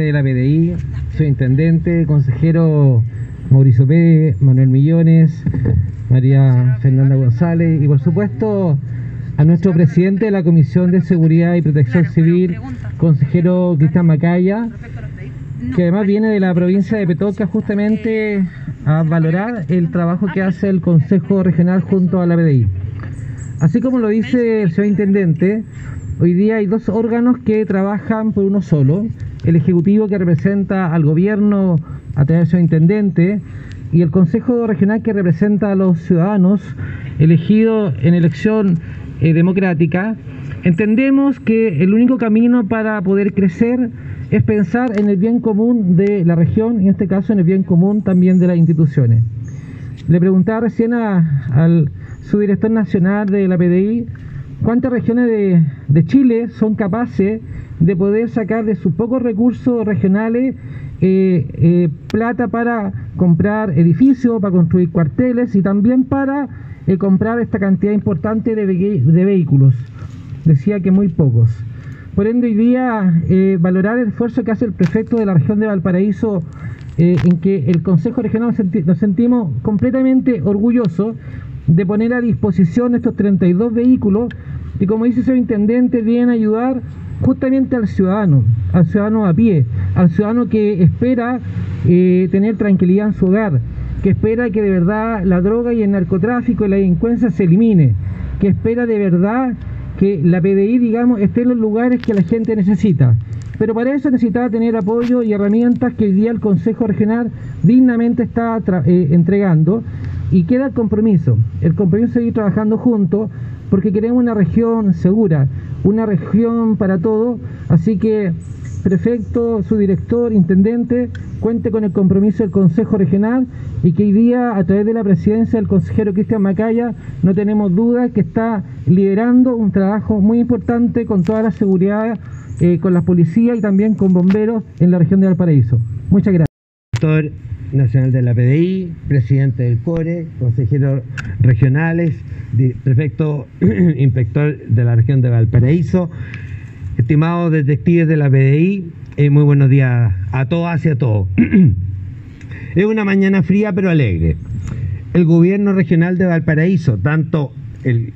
de la PDI, soy intendente, consejero Mauricio Pérez, Manuel Millones, María Fernanda González y por supuesto a nuestro presidente de la Comisión de Seguridad y Protección Civil, consejero Cristian Macaya, que además viene de la provincia de Petoca justamente a valorar el trabajo que hace el Consejo Regional junto a la PDI. Así como lo dice el señor Intendente, hoy día hay dos órganos que trabajan por uno solo, el Ejecutivo que representa al gobierno a través del señor Intendente y el Consejo Regional que representa a los ciudadanos elegidos en elección eh, democrática, entendemos que el único camino para poder crecer es pensar en el bien común de la región y en este caso en el bien común también de las instituciones. Le preguntaba recién al subdirector nacional de la PDI cuántas regiones de, Chile son capaces de poder sacar de sus pocos recursos regionales eh, eh, plata para comprar edificios, para construir cuarteles y también para eh, comprar esta cantidad importante de, de vehículos. Decía que muy pocos. Por ende, hoy día valorar el esfuerzo que hace el prefecto de la región de Valparaíso, en que el Consejo Regional nos, sentimos completamente orgullosos de poner a disposición estos 32 vehículos y como dice su intendente, vienen a ayudar justamente al ciudadano, al ciudadano a pie, al ciudadano que espera eh, tener tranquilidad en su hogar, que espera que de verdad la droga y el narcotráfico y la delincuencia se elimine, que espera de verdad que la PDI, digamos, esté en los lugares que la gente necesita. Pero para eso necesitaba tener apoyo y herramientas que hoy día el Consejo Regional dignamente está eh, entregando y queda el compromiso, el compromiso de seguir trabajando juntos porque queremos una región segura, una región para todos, así que prefecto, su director, intendente, cuente con el compromiso del Consejo Regional y que hoy día, a través de la presidencia del consejero Cristian Macaya, no tenemos duda que está liderando un trabajo muy importante con toda la seguridad, eh, con la policía y también con bomberos en la región de Valparaíso. Muchas gracias. Director nacional de la PDI, presidente del CORE, consejeros regionales, prefecto inspector de la región de Valparaíso, Estimados detectives de la PDI, eh, muy buenos días a todas y a todos. es una mañana fría pero alegre. El gobierno regional de Valparaíso, tanto el,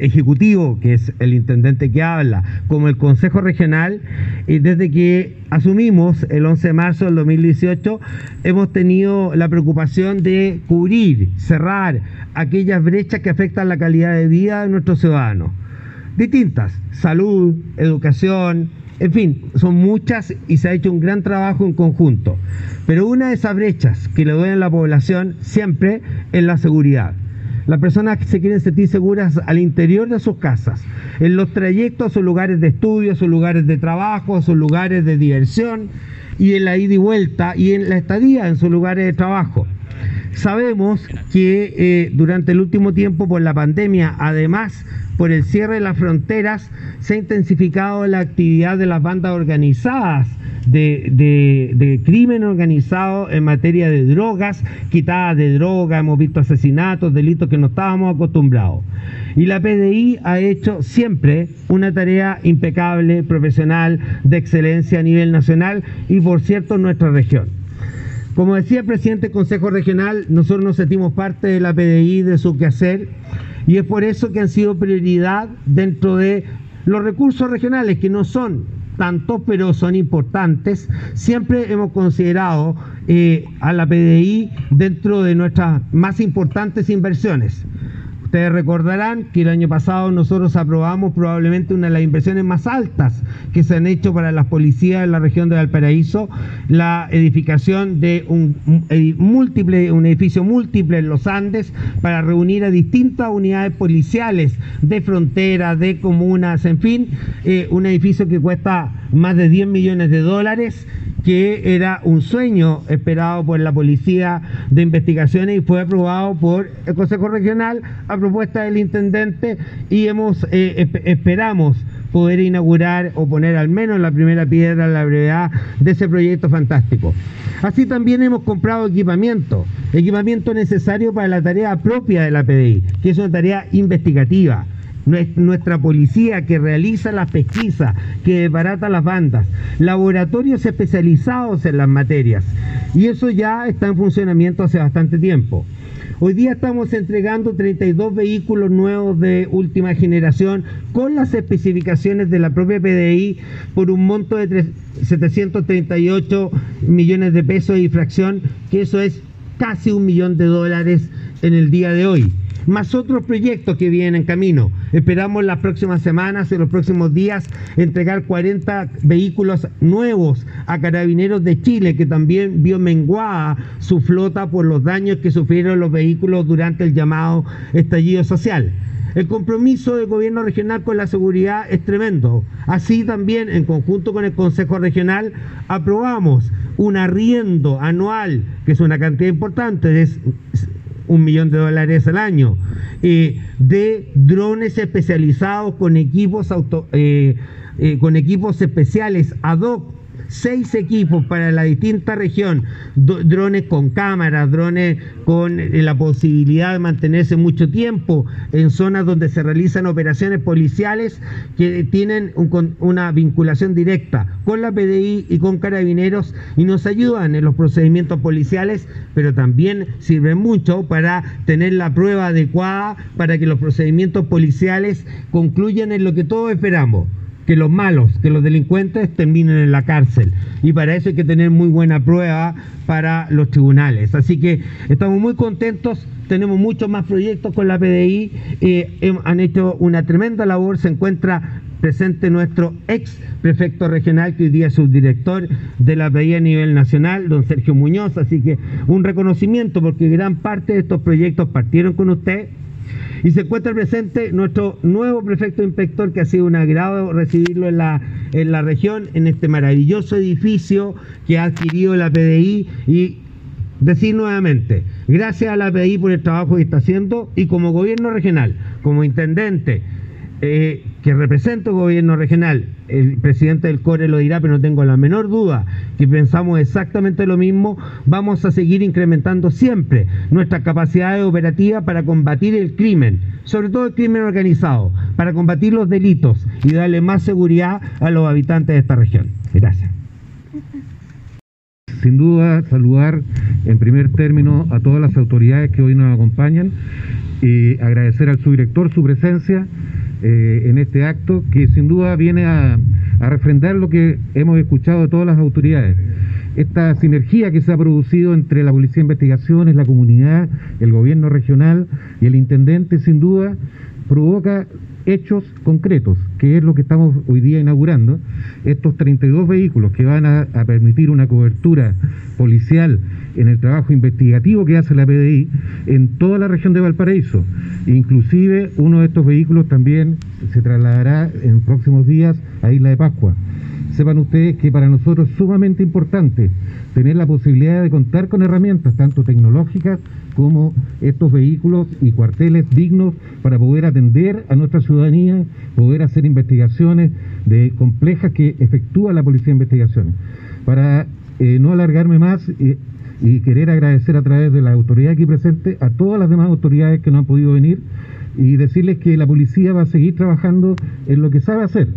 ejecutivo, que es el intendente que habla, como el consejo regional, y desde que asumimos el 11 de marzo del 2018, hemos tenido la preocupación de cubrir, cerrar aquellas brechas que afectan la calidad de vida de nuestros ciudadanos distintas, salud, educación, en fin, son muchas y se ha hecho un gran trabajo en conjunto. Pero una de esas brechas que le duelen a la población siempre es la seguridad. Las personas se quieren sentir seguras al interior de sus casas, en los trayectos a sus lugares de estudio, a sus lugares de trabajo, a sus lugares de diversión y en la ida y vuelta y en la estadía en sus lugares de trabajo. Sabemos que eh, durante el último tiempo por la pandemia, además por el cierre de las fronteras, se ha intensificado la actividad de las bandas organizadas de, crimen organizado en materia de drogas, quitadas de droga, hemos visto asesinatos, delitos que no estábamos acostumbrados. Y la PDI ha hecho siempre una tarea impecable, profesional, de excelencia a nivel nacional y por cierto en nuestra región. Como decía el presidente del Consejo Regional, nosotros nos sentimos parte de la PDI, de su quehacer, y es por eso que han sido prioridad dentro de los recursos regionales, que no son tantos, pero son importantes. Siempre hemos considerado eh, a la PDI dentro de nuestras más importantes inversiones. Ustedes recordarán que el año pasado nosotros aprobamos probablemente una de las inversiones más altas que se han hecho para las policías en la región de Valparaíso, la edificación de un, múltiple, un edificio múltiple en los Andes para reunir a distintas unidades policiales de frontera, de comunas, en fin, eh, un edificio que cuesta más de 10 millones de dólares que era un sueño esperado por la Policía de Investigaciones y fue aprobado por el Consejo Regional propuesta del Intendente y hemos eh, esperamos poder inaugurar o poner al menos la primera piedra a la brevedad de ese proyecto fantástico. Así también hemos comprado equipamiento, equipamiento necesario para la tarea propia de la PDI, que es una tarea investigativa nuestra policía que realiza las pesquisas, que desbarata las bandas, laboratorios especializados en las materias. Y eso ya está en funcionamiento hace bastante tiempo. Hoy día estamos entregando 32 vehículos nuevos de última generación con las especificaciones de la propia PDI por un monto de 738 millones de pesos de infracción, que eso es casi un millón de dólares en el día de hoy más otros proyectos que vienen en camino. Esperamos las próximas semanas, en los próximos días, entregar 40 vehículos nuevos a Carabineros de Chile, que también vio menguada su flota por los daños que sufrieron los vehículos durante el llamado estallido social. El compromiso del gobierno regional con la seguridad es tremendo. Así también, en conjunto con el Consejo Regional, aprobamos un arriendo anual, que es una cantidad importante, de un millón de dólares al año, eh, de drones especializados con equipos, auto, eh, eh, con equipos especiales ad hoc seis equipos para la distinta región, drones con cámaras, drones con eh, la posibilidad de mantenerse mucho tiempo en zonas donde se realizan operaciones policiales que tienen una vinculación directa con la PDI y con carabineros y nos ayudan en los procedimientos policiales, pero también sirven mucho para tener la prueba adecuada para que los procedimientos policiales concluyan en lo que todos esperamos que los malos, que los delincuentes terminen en la cárcel. Y para eso hay que tener muy buena prueba para los tribunales. Así que estamos muy contentos, tenemos muchos más proyectos con la PDI, eh, han hecho una tremenda labor, se encuentra presente nuestro ex prefecto regional, que hoy día es subdirector de la PDI a nivel nacional, don Sergio Muñoz, así que un reconocimiento porque gran parte de estos proyectos partieron con usted y se encuentra presente nuestro nuevo prefecto inspector, que ha sido un agrado recibirlo en la, en la región, en este maravilloso edificio que ha adquirido la PDI y decir nuevamente, gracias a la PDI por el trabajo que está haciendo y como gobierno regional, como intendente, eh, que representa el gobierno regional, el presidente del CORE lo dirá, pero no tengo la menor duda que pensamos exactamente lo mismo, vamos a seguir incrementando siempre nuestra capacidad operativa para combatir el crimen, sobre todo el crimen organizado, para combatir los delitos y darle más seguridad a los habitantes de esta región. Gracias. Sin duda, saludar en primer término a todas las autoridades que hoy nos acompañan y agradecer al subdirector su presencia eh, en este acto que sin duda viene a, a refrendar lo que hemos escuchado de todas las autoridades. Esta sinergia que se ha producido entre la Policía de Investigaciones, la comunidad, el gobierno regional y el intendente, sin duda, provoca hechos concretos, que es lo que estamos hoy día inaugurando. Estos 32 vehículos que van a, permitir una cobertura policial en el trabajo investigativo que hace la PDI en toda la región de Valparaíso. Inclusive uno de estos vehículos también se trasladará en próximos días a Isla de Pascua. Sepan ustedes que para nosotros es sumamente importante tener la posibilidad de contar con herramientas tanto tecnológicas como estos vehículos y cuarteles dignos para poder atender a nuestra ciudadanía, poder hacer investigaciones de complejas que efectúa la Policía de Investigaciones. Para eh, no alargarme más, eh, y querer agradecer a través de la autoridad aquí presente a todas las demás autoridades que no han podido venir y decirles que la policía va a seguir trabajando en lo que sabe hacer.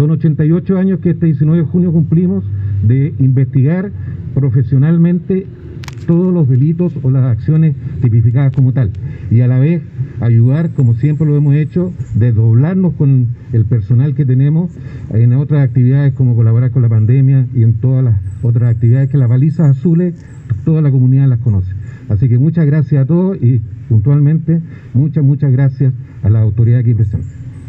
Son 88 años que este 19 de junio cumplimos de investigar profesionalmente todos los delitos o las acciones tipificadas como tal y a la vez ayudar, como siempre lo hemos hecho, desdoblarnos con el personal que tenemos en otras actividades como colaborar con la pandemia y en todas las otras actividades que las balizas azules toda la comunidad las conoce. Así que muchas gracias a todos y puntualmente muchas, muchas gracias a la autoridad aquí presente.